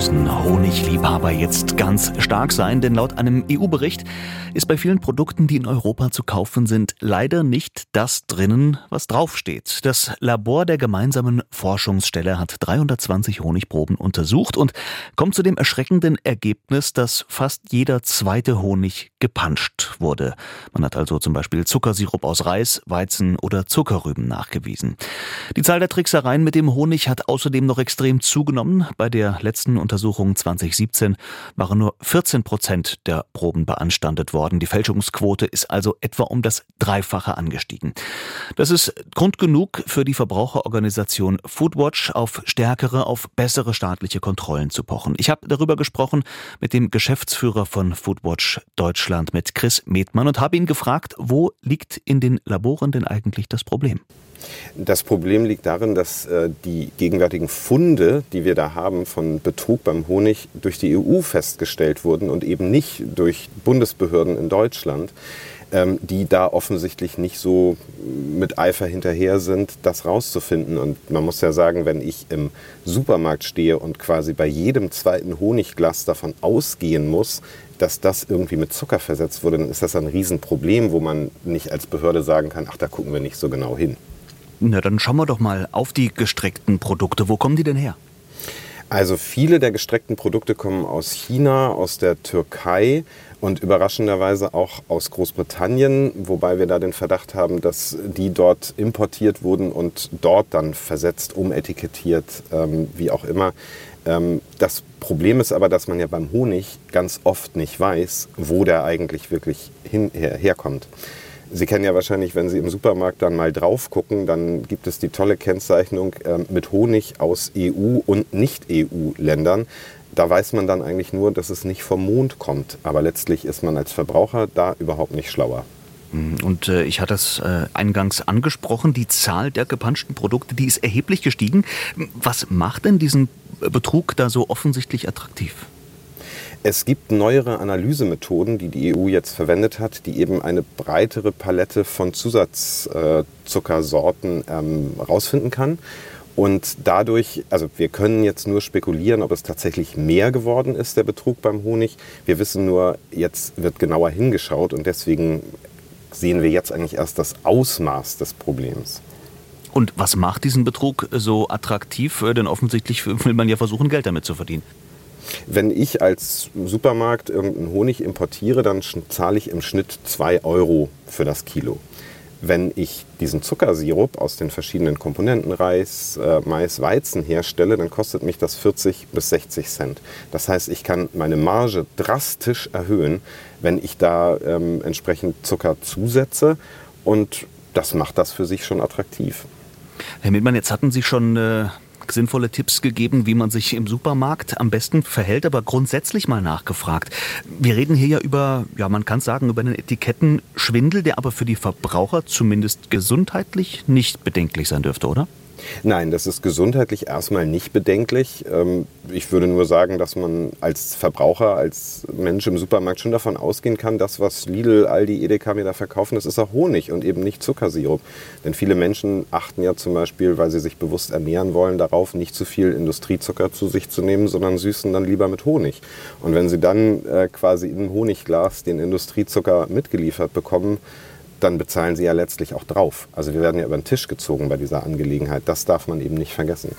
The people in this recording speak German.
Müssen Honigliebhaber jetzt ganz stark sein, denn laut einem EU-Bericht ist bei vielen Produkten, die in Europa zu kaufen sind, leider nicht das drinnen, was draufsteht. Das Labor der gemeinsamen Forschungsstelle hat 320 Honigproben untersucht und kommt zu dem erschreckenden Ergebnis, dass fast jeder zweite Honig gepanscht wurde. Man hat also zum Beispiel Zuckersirup aus Reis, Weizen oder Zuckerrüben nachgewiesen. Die Zahl der Tricksereien mit dem Honig hat außerdem noch extrem zugenommen. Bei der letzten Untersuchung 2017 waren nur 14 Prozent der Proben beanstandet worden. Die Fälschungsquote ist also etwa um das Dreifache angestiegen. Das ist Grund genug für die Verbraucherorganisation Foodwatch auf stärkere, auf bessere staatliche Kontrollen zu pochen. Ich habe darüber gesprochen mit dem Geschäftsführer von Foodwatch Deutschland, mit Chris Medmann und habe ihn gefragt, wo liegt in den Laboren denn eigentlich das Problem? Das Problem liegt darin, dass äh, die gegenwärtigen Funde, die wir da haben von Betrug beim Honig, durch die EU festgestellt wurden und eben nicht durch Bundesbehörden in Deutschland, ähm, die da offensichtlich nicht so mit Eifer hinterher sind, das rauszufinden. Und man muss ja sagen, wenn ich im Supermarkt stehe und quasi bei jedem zweiten Honigglas davon ausgehen muss, dass das irgendwie mit Zucker versetzt wurde, dann ist das ein Riesenproblem, wo man nicht als Behörde sagen kann, ach, da gucken wir nicht so genau hin. Na, dann schauen wir doch mal auf die gestreckten Produkte. Wo kommen die denn her? Also viele der gestreckten Produkte kommen aus China, aus der Türkei und überraschenderweise auch aus Großbritannien, wobei wir da den Verdacht haben, dass die dort importiert wurden und dort dann versetzt, umetikettiert, ähm, wie auch immer. Ähm, das Problem ist aber, dass man ja beim Honig ganz oft nicht weiß, wo der eigentlich wirklich hin, her, herkommt. Sie kennen ja wahrscheinlich, wenn Sie im Supermarkt dann mal drauf gucken, dann gibt es die tolle Kennzeichnung äh, mit Honig aus EU und Nicht-EU-Ländern. Da weiß man dann eigentlich nur, dass es nicht vom Mond kommt. Aber letztlich ist man als Verbraucher da überhaupt nicht schlauer. Mhm. Und äh, ich hatte es äh, eingangs angesprochen, die Zahl der gepanschten Produkte, die ist erheblich gestiegen. Was macht denn diesen Betrug da so offensichtlich attraktiv? Es gibt neuere Analysemethoden, die die EU jetzt verwendet hat, die eben eine breitere Palette von Zusatzzuckersorten ähm, rausfinden kann. Und dadurch, also wir können jetzt nur spekulieren, ob es tatsächlich mehr geworden ist, der Betrug beim Honig. Wir wissen nur, jetzt wird genauer hingeschaut und deswegen sehen wir jetzt eigentlich erst das Ausmaß des Problems. Und was macht diesen Betrug so attraktiv? Denn offensichtlich will man ja versuchen, Geld damit zu verdienen. Wenn ich als Supermarkt irgendeinen Honig importiere, dann zahle ich im Schnitt 2 Euro für das Kilo. Wenn ich diesen Zuckersirup aus den verschiedenen Komponenten Reis, äh, Mais, Weizen herstelle, dann kostet mich das 40 bis 60 Cent. Das heißt, ich kann meine Marge drastisch erhöhen, wenn ich da ähm, entsprechend Zucker zusetze und das macht das für sich schon attraktiv. Herr Milman, jetzt hatten Sie schon äh, sinnvolle Tipps gegeben, wie man sich im Supermarkt am besten verhält, aber grundsätzlich mal nachgefragt. Wir reden hier ja über, ja, man kann sagen, über einen Etikettenschwindel, der aber für die Verbraucher zumindest gesundheitlich nicht bedenklich sein dürfte, oder? Nein, das ist gesundheitlich erstmal nicht bedenklich. Ähm, ich würde nur sagen, dass man als Verbraucher, als Mensch im Supermarkt schon davon ausgehen kann, dass was Lidl, Aldi, Edeka mir da verkaufen, das ist auch Honig und eben nicht Zuckersirup. Denn viele Menschen achten ja zum Beispiel, weil sie sich bewusst ernähren wollen, darauf, nicht zu viel Industriezucker zu sich zu nehmen, sondern süßen dann lieber mit Honig. Und wenn sie dann äh, quasi im Honigglas den Industriezucker mitgeliefert bekommen, dann bezahlen sie ja letztlich auch drauf. Also wir werden ja über den Tisch gezogen bei dieser Angelegenheit. Das darf man eben nicht vergessen.